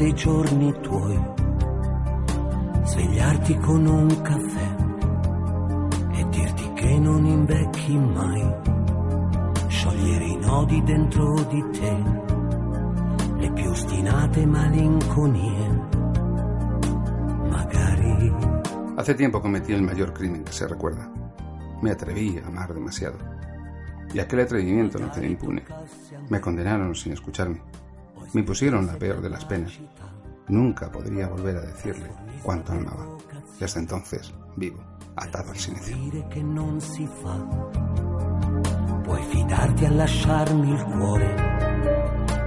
dei giorni tuoi, svegliarti con un caffè e dirti che non invecchi mai, sciogliere i nodi dentro di te, le più ostinate malinconie. Magari Hace tiempo cometí el mayor crimen que se recuerda. Me atreví a amar demasiado. Y aquel atrevimiento no quedó impune. Me condenaron sin escucharme. Me pusieron la peor de las penas. Nunca podría volver a decirle cuánto amaba. Desde entonces vivo atado al silencio. dire che non si fa. Puoi fidarti a lasciarmi il cuore,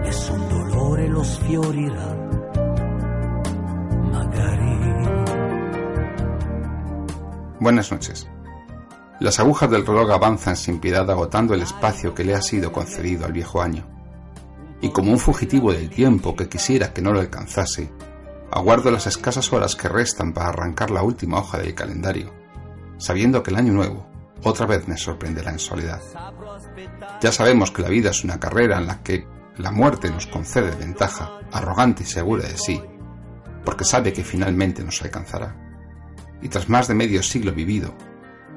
nessun dolore lo sfiorirà. Magari Buenas noches. Las agujas del reloj avanzan sin piedad agotando el espacio que le ha sido concedido al viejo año. Y como un fugitivo del tiempo que quisiera que no lo alcanzase, aguardo las escasas horas que restan para arrancar la última hoja del calendario, sabiendo que el año nuevo otra vez me sorprenderá en soledad. Ya sabemos que la vida es una carrera en la que la muerte nos concede ventaja, arrogante y segura de sí, porque sabe que finalmente nos alcanzará. Y tras más de medio siglo vivido,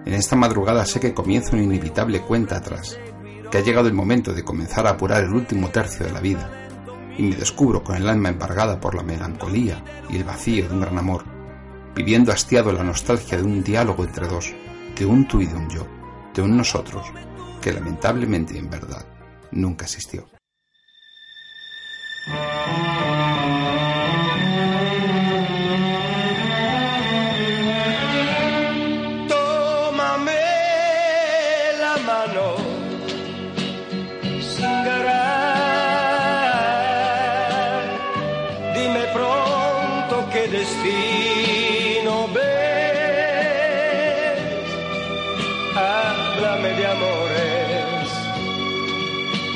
en esta madrugada sé que comienza una inevitable cuenta atrás, que ha llegado el momento de comenzar a apurar el último tercio de la vida, y me descubro con el alma embargada por la melancolía y el vacío de un gran amor, viviendo hastiado la nostalgia de un diálogo entre dos, de un tú y de un yo, de un nosotros, que lamentablemente en verdad nunca existió. Háblame de amores,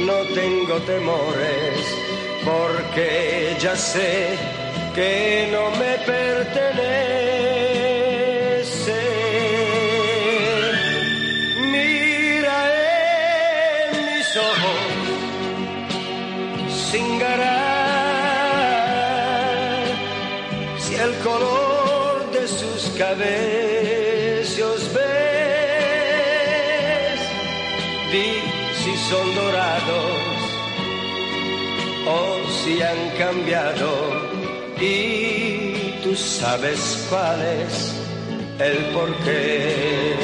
no tengo temores, porque ya sé que no me pertenece. Cambiado y tú sabes cuál es el porqué.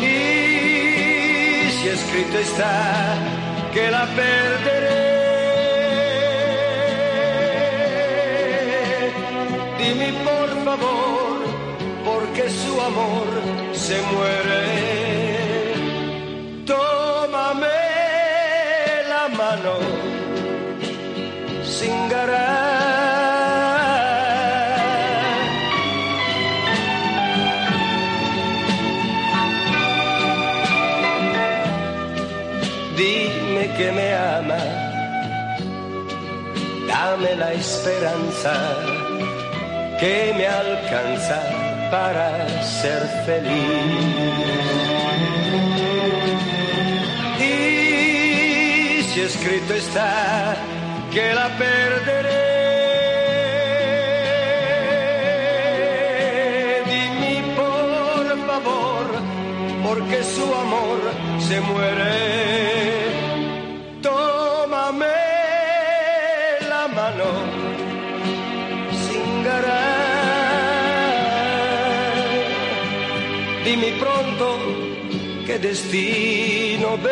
Y si escrito está que la perderé, dime por favor, porque su amor se muere. Esperanza que me alcanza para ser feliz. Y si escrito está que la perderé, por favor, porque su amor se muere. Tómame la mano, Dime pronto qué destino ves.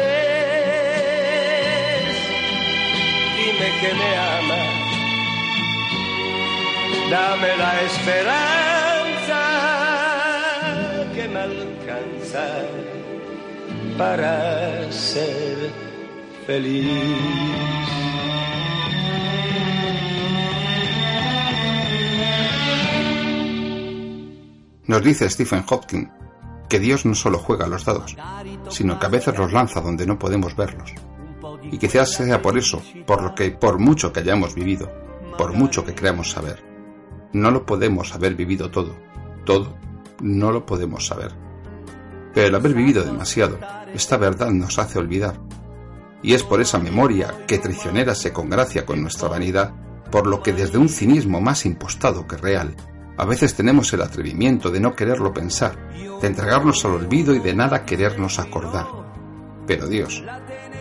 Dime que me ama. Dame la esperanza que me alcanza para ser feliz. Nos dice Stephen Hopkins que Dios no solo juega a los dados, sino que a veces los lanza donde no podemos verlos. Y quizás sea por eso, por lo que, por mucho que hayamos vivido, por mucho que creamos saber, no lo podemos haber vivido todo, todo no lo podemos saber. Pero el haber vivido demasiado, esta verdad nos hace olvidar Y es por esa memoria que traicionera se congracia con nuestra vanidad, por lo que desde un cinismo más impostado que real, a veces tenemos el atrevimiento de no quererlo pensar, de entregarnos al olvido y de nada querernos acordar. Pero Dios,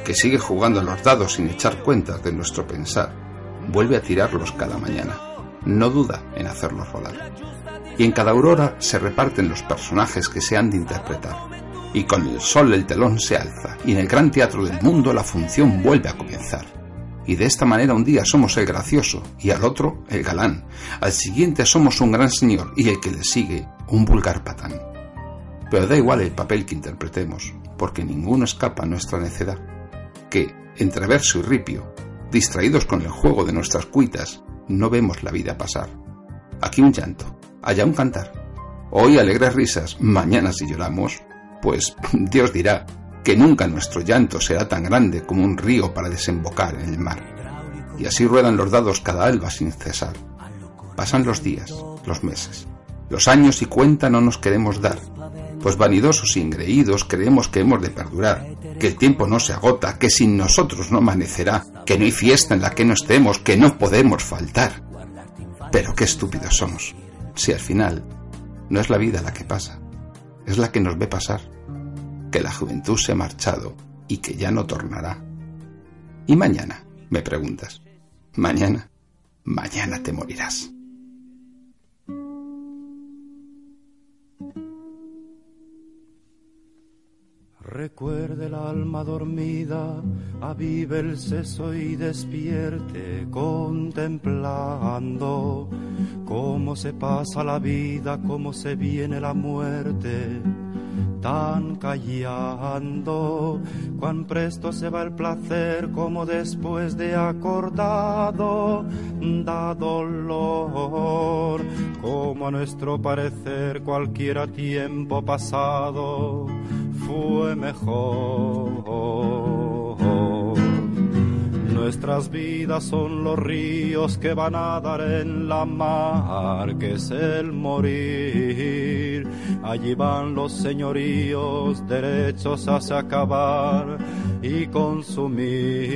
que sigue jugando a los dados sin echar cuentas de nuestro pensar, vuelve a tirarlos cada mañana. No duda en hacerlos rodar. Y en cada aurora se reparten los personajes que se han de interpretar. Y con el sol el telón se alza, y en el gran teatro del mundo la función vuelve a comenzar. Y de esta manera un día somos el gracioso y al otro el galán. Al siguiente somos un gran señor y el que le sigue un vulgar patán. Pero da igual el papel que interpretemos, porque ninguno escapa a nuestra necedad que, entre verso y ripio, distraídos con el juego de nuestras cuitas, no vemos la vida pasar. Aquí un llanto, allá un cantar. Hoy alegres risas, mañana si lloramos, pues Dios dirá que nunca nuestro llanto será tan grande como un río para desembocar en el mar. Y así ruedan los dados cada alba sin cesar. Pasan los días, los meses, los años y cuenta no nos queremos dar, pues vanidosos y engreídos creemos que hemos de perdurar, que el tiempo no se agota, que sin nosotros no amanecerá, que no hay fiesta en la que no estemos, que no podemos faltar. Pero qué estúpidos somos, si al final no es la vida la que pasa, es la que nos ve pasar, que la juventud se ha marchado y que ya no tornará. ¿Y mañana? me preguntas. Mañana, mañana te morirás. Recuerde el alma dormida, avive el seso y despierte, contemplando cómo se pasa la vida, cómo se viene la muerte tan callando, cuán presto se va el placer como después de acordado da dolor, como a nuestro parecer cualquiera tiempo pasado fue mejor. Nuestras vidas son los ríos que van a dar en la mar, que es el morir. Allí van los señoríos derechos hacia acabar y consumir.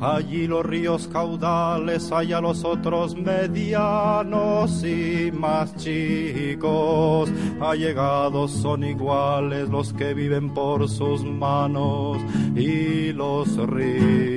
Allí los ríos caudales, allá los otros medianos y más chicos. Allegados son iguales los que viven por sus manos y los ríos.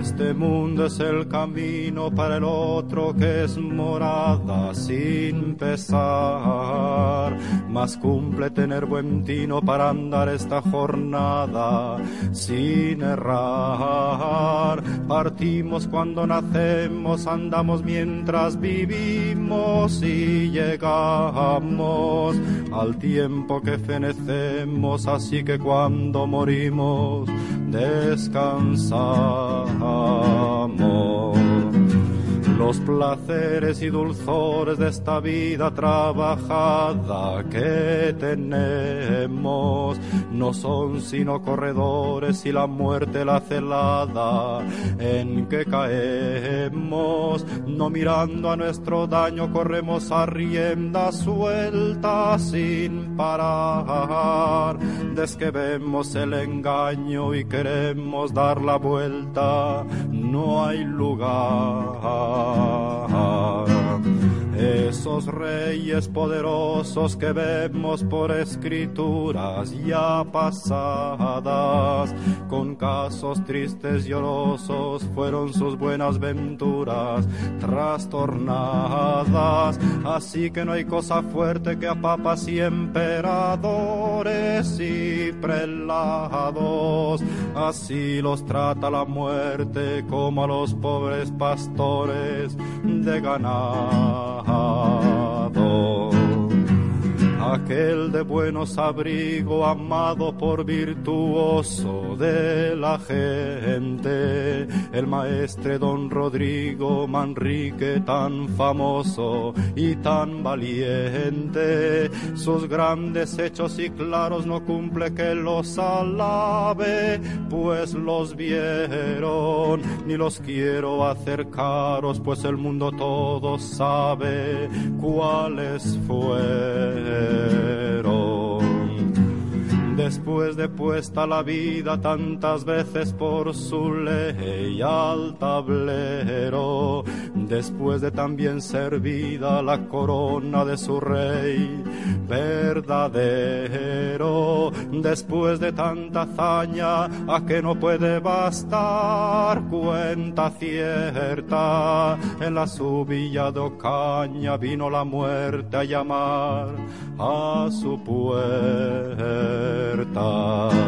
Este mundo es el camino para el otro que es morada sin pesar. Más cumple tener buen tino para andar esta jornada sin errar. Partimos cuando nacemos, andamos mientras vivimos y llegamos al tiempo que fenecemos. Así que cuando morimos, descansamos. Los placeres y dulzores de esta vida trabajada que tenemos no son sino corredores y la muerte la celada en que caemos. No mirando a nuestro daño corremos a rienda suelta sin parar. Desde que vemos el engaño y queremos dar la vuelta, no hay lugar. heart. Esos reyes poderosos que vemos por escrituras ya pasadas, con casos tristes y llorosos fueron sus buenas venturas trastornadas. Así que no hay cosa fuerte que a papas y emperadores y prelados. Así los trata la muerte como a los pobres pastores de aquel de buenos abrigo, amado por virtuoso de la gente, el maestre don Rodrigo Manrique tan famoso y tan valiente, sus grandes hechos y claros no cumple que los alabe, pues los vieron, ni los quiero hacer caros, pues el mundo todo sabe cuáles fueron Después de puesta la vida tantas veces por su ley al tablero, después de también servida la corona de su rey verdadero, después de tanta hazaña a que no puede bastar cuenta cierta, en la subilla de Ocaña vino la muerte a llamar a su puerta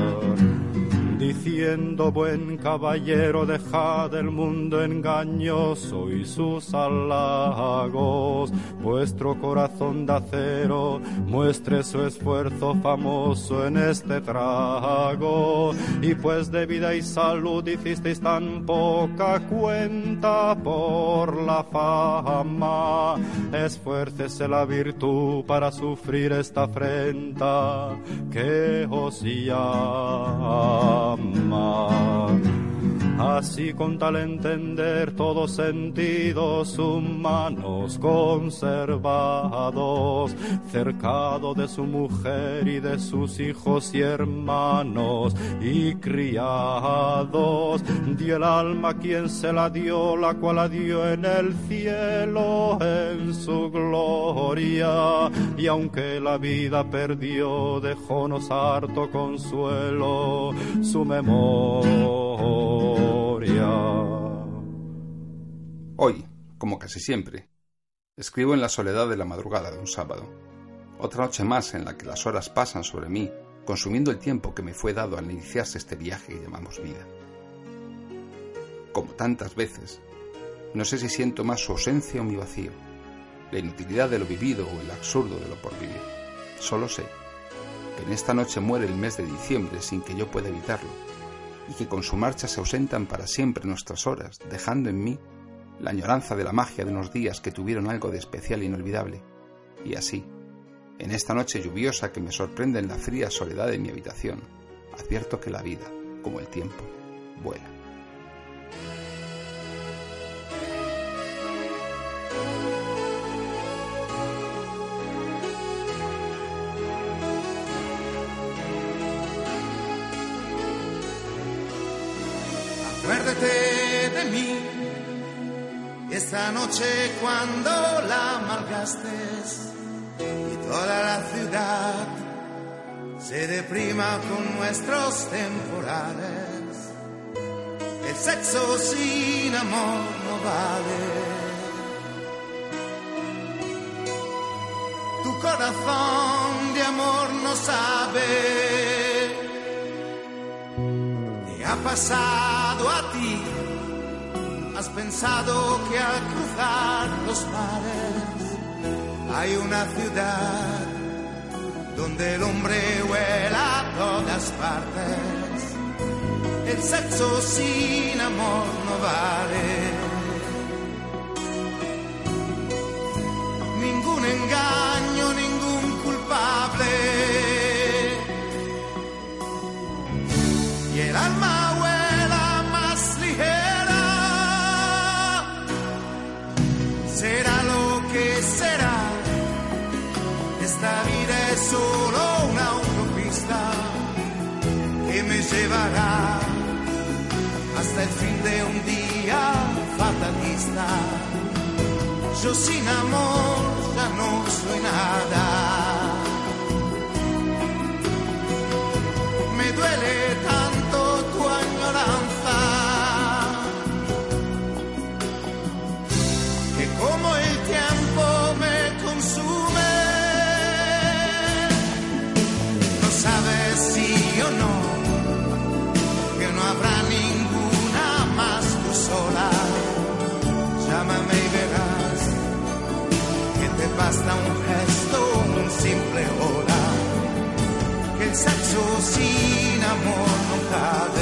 diciendo buen caballero dejad el mundo engañoso y sus halagos. Vuestro corazón de acero muestre su esfuerzo famoso en este trago. Y pues de vida y salud hicisteis tan poca cuenta por la fama. Esfuércese la virtud para sufrir esta afrenta que os llama Mark. Así con tal entender todos sentidos humanos conservados, cercado de su mujer y de sus hijos y hermanos y criados, dio el alma quien se la dio, la cual la dio en el cielo en su gloria, y aunque la vida perdió, dejónos harto consuelo su memoria. Hoy, como casi siempre, escribo en la soledad de la madrugada de un sábado, otra noche más en la que las horas pasan sobre mí, consumiendo el tiempo que me fue dado al iniciarse este viaje que llamamos vida. Como tantas veces, no sé si siento más su ausencia o mi vacío, la inutilidad de lo vivido o el absurdo de lo por vivir. Solo sé que en esta noche muere el mes de diciembre sin que yo pueda evitarlo y que con su marcha se ausentan para siempre nuestras horas, dejando en mí la añoranza de la magia de unos días que tuvieron algo de especial e inolvidable. Y así, en esta noche lluviosa que me sorprende en la fría soledad de mi habitación, advierto que la vida, como el tiempo, vuela. Mí. Esta noche cuando la amargaste y toda la ciudad se deprima con nuestros temporales. El sexo sin amor no vale. Tu corazón de amor no sabe ha pasado a ti? ¿Has pensado que al cruzar los mares hay una ciudad donde el hombre vuela a todas partes? El sexo sin amor no vale. Ningún engaño, hasta el fin de un día fatalista. Yo sin amor ya no soy nada. Sin amor no cabe.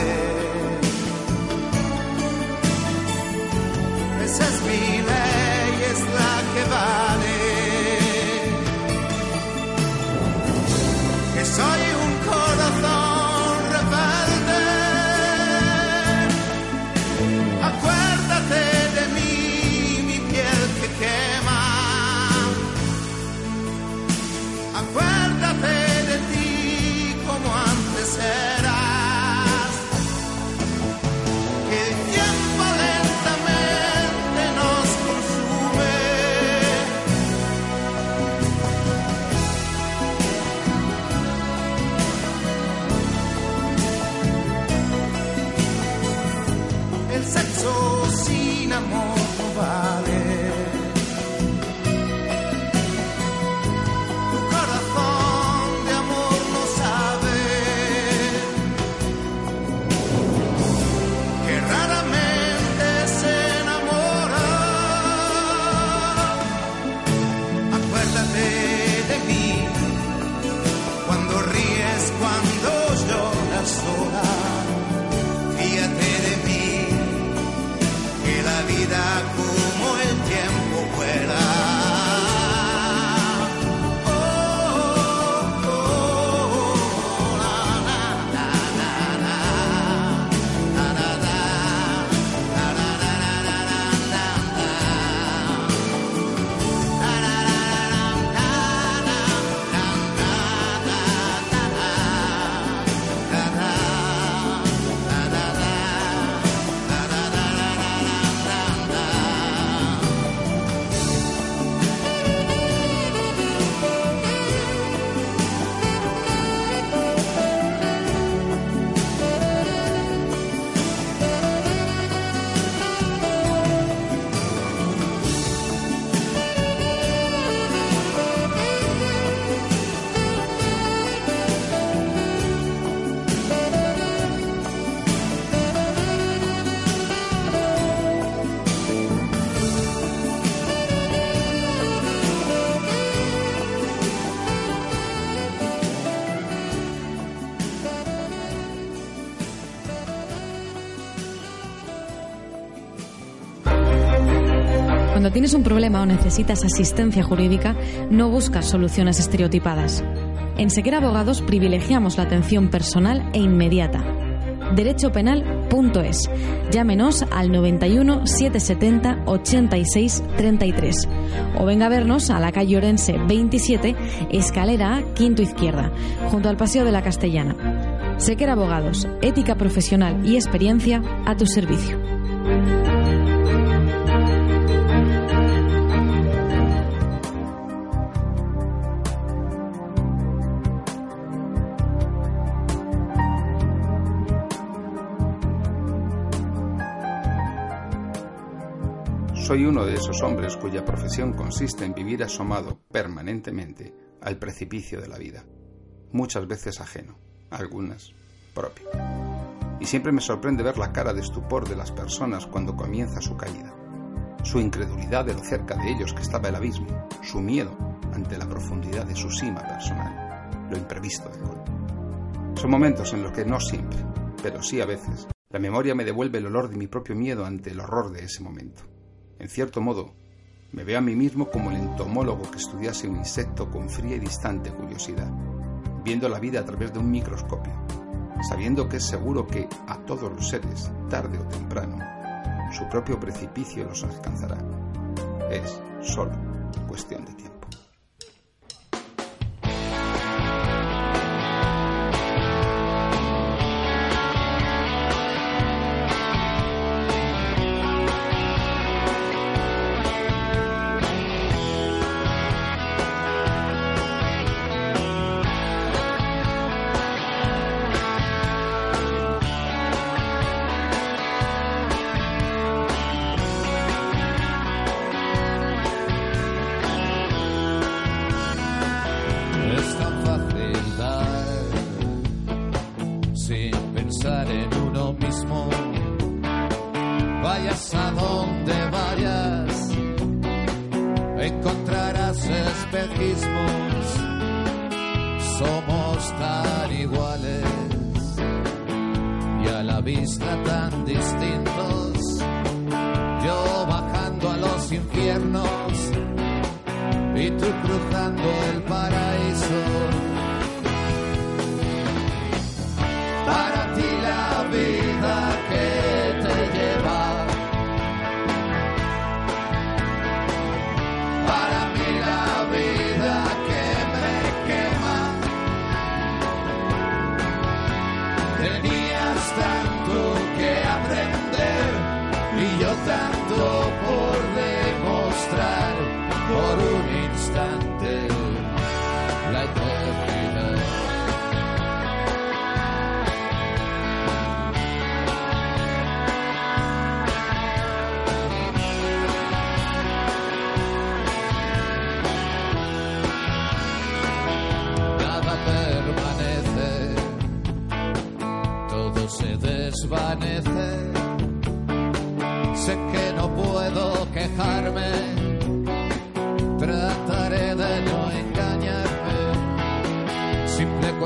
Cuando tienes un problema o necesitas asistencia jurídica, no buscas soluciones estereotipadas. En Sequera Abogados privilegiamos la atención personal e inmediata. Derechopenal.es. Llámenos al 91 770 86 33 o venga a vernos a la calle Orense 27, escalera A, quinto izquierda, junto al Paseo de la Castellana. Sequera Abogados, ética profesional y experiencia a tu servicio. Soy uno de esos hombres cuya profesión consiste en vivir asomado permanentemente al precipicio de la vida, muchas veces ajeno, algunas propio. Y siempre me sorprende ver la cara de estupor de las personas cuando comienza su caída, su incredulidad de lo cerca de ellos que estaba el abismo, su miedo ante la profundidad de su cima personal, lo imprevisto del golpe. Son momentos en los que no siempre, pero sí a veces, la memoria me devuelve el olor de mi propio miedo ante el horror de ese momento. En cierto modo, me veo a mí mismo como el entomólogo que estudiase un insecto con fría y distante curiosidad, viendo la vida a través de un microscopio, sabiendo que es seguro que a todos los seres, tarde o temprano, su propio precipicio los alcanzará. Es solo cuestión de tiempo.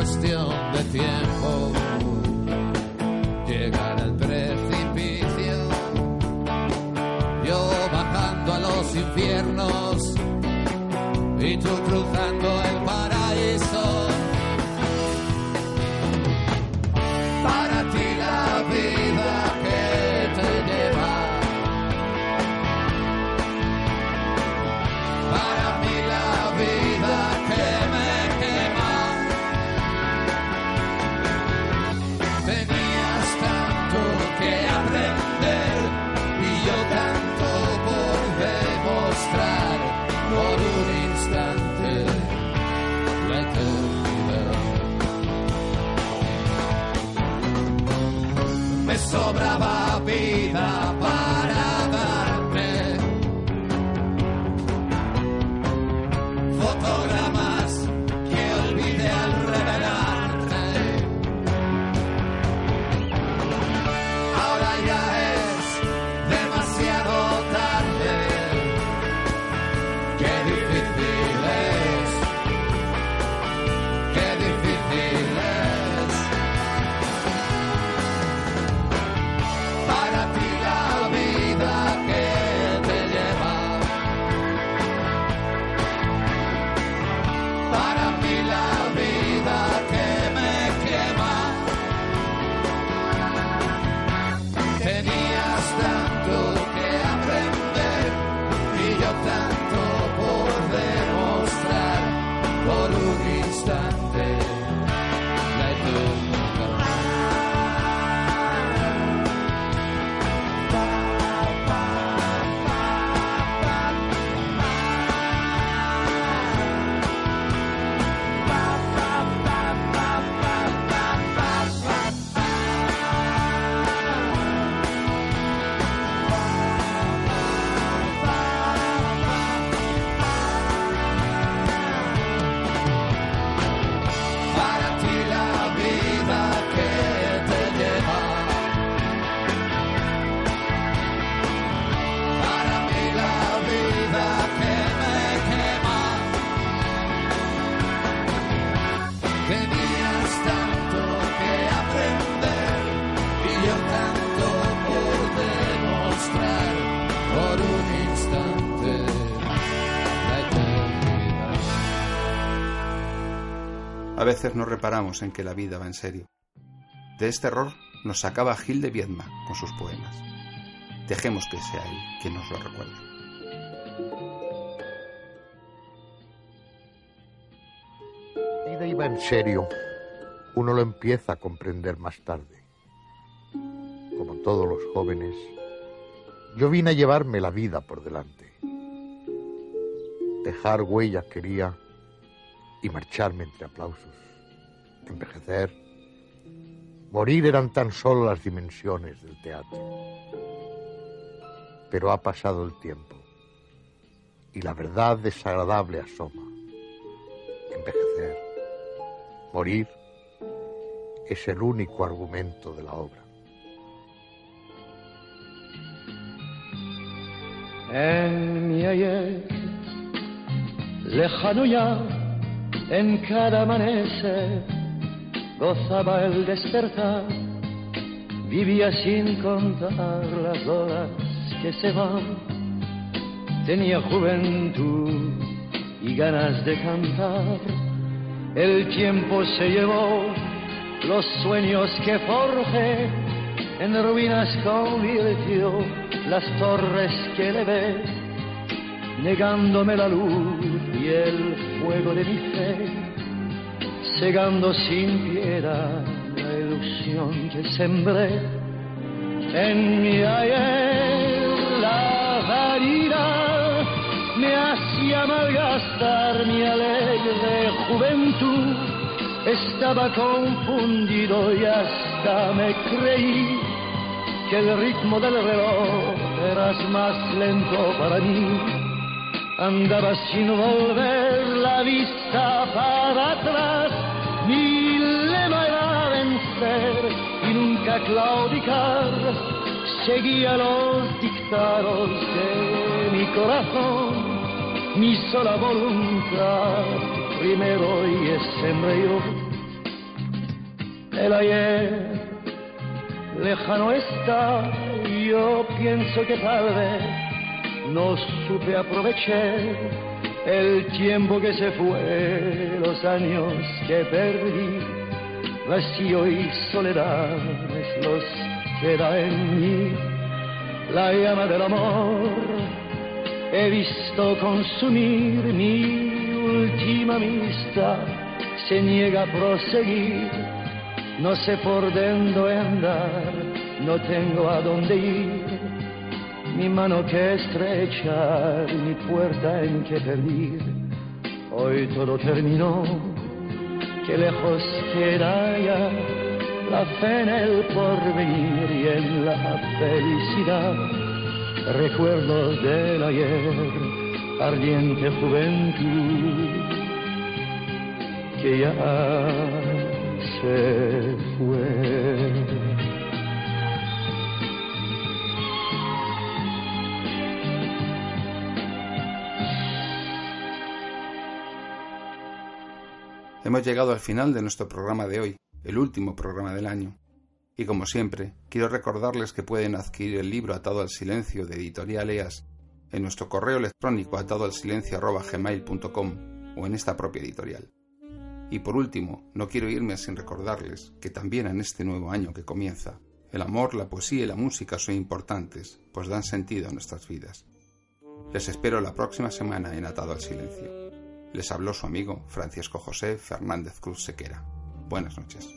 Cuestión de tiempo. Llegar al precipicio, yo bajando a los infiernos y tú cruzando sobraba vida para Veces no reparamos en que la vida va en serio. De este error nos sacaba Gil de Viedma con sus poemas. Dejemos que sea él quien nos lo recuerde. La vida iba en serio. Uno lo empieza a comprender más tarde. Como todos los jóvenes, yo vine a llevarme la vida por delante. Dejar huella quería y marcharme entre aplausos. Envejecer, morir eran tan solo las dimensiones del teatro. Pero ha pasado el tiempo y la verdad desagradable asoma. Envejecer, morir, es el único argumento de la obra. Mi lejano ya, en cada amanecer, gozaba el despertar, vivía sin contar las horas que se van, tenía juventud y ganas de cantar, el tiempo se llevó los sueños que forjé, en ruinas convirtió las torres que le negándome la luz y el fuego de mi fe, cegando sin piedad la ilusión que sembré en mi ayer. La vanidad me hacía malgastar mi alegre juventud, estaba confundido y hasta me creí que el ritmo del reloj eras más lento para mí. Andaba sin volver la vista para atrás, mi lema era vencer y nunca claudicar. Seguía los dictados de mi corazón, mi sola voluntad, primero y siempre yo. El ayer lejano está, yo pienso que tal vez no supe aprovechar el tiempo que se fue, los años que perdí, vacío y soledad es los que da en mí la llama del amor. He visto consumir mi última amistad, se niega a proseguir no sé por dónde andar, no tengo a dónde ir. Mi mano que estrechar, mi puerta en que pedir. Hoy todo terminó, que lejos queda ya la fe en el porvenir y en la felicidad. Recuerdos del ayer, ardiente juventud, que ya se fue. Hemos llegado al final de nuestro programa de hoy, el último programa del año. Y como siempre, quiero recordarles que pueden adquirir el libro Atado al Silencio de Editorial EAS en nuestro correo electrónico atado al silencio o en esta propia editorial. Y por último, no quiero irme sin recordarles que también en este nuevo año que comienza, el amor, la poesía y la música son importantes, pues dan sentido a nuestras vidas. Les espero la próxima semana en Atado al Silencio. Les habló su amigo Francisco José Fernández Cruz Sequera. Buenas noches.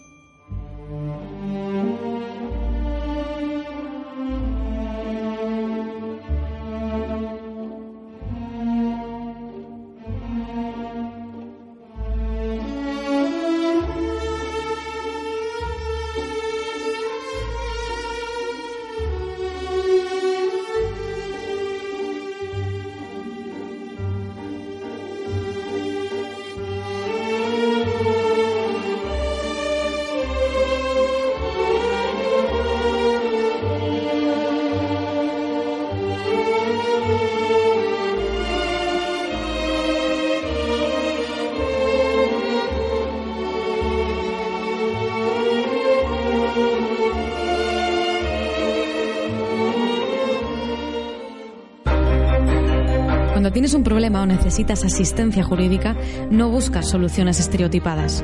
Tienes un problema o necesitas asistencia jurídica, no buscas soluciones estereotipadas.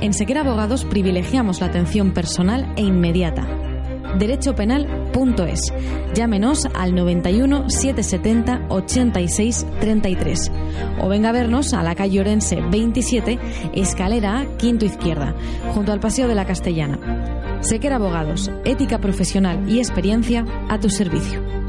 En Sequera Abogados privilegiamos la atención personal e inmediata. Derechopenal.es. Llámenos al 91 770 86 33 o venga a vernos a la calle Orense 27, escalera A, quinto izquierda, junto al Paseo de la Castellana. Sequera Abogados, ética profesional y experiencia a tu servicio.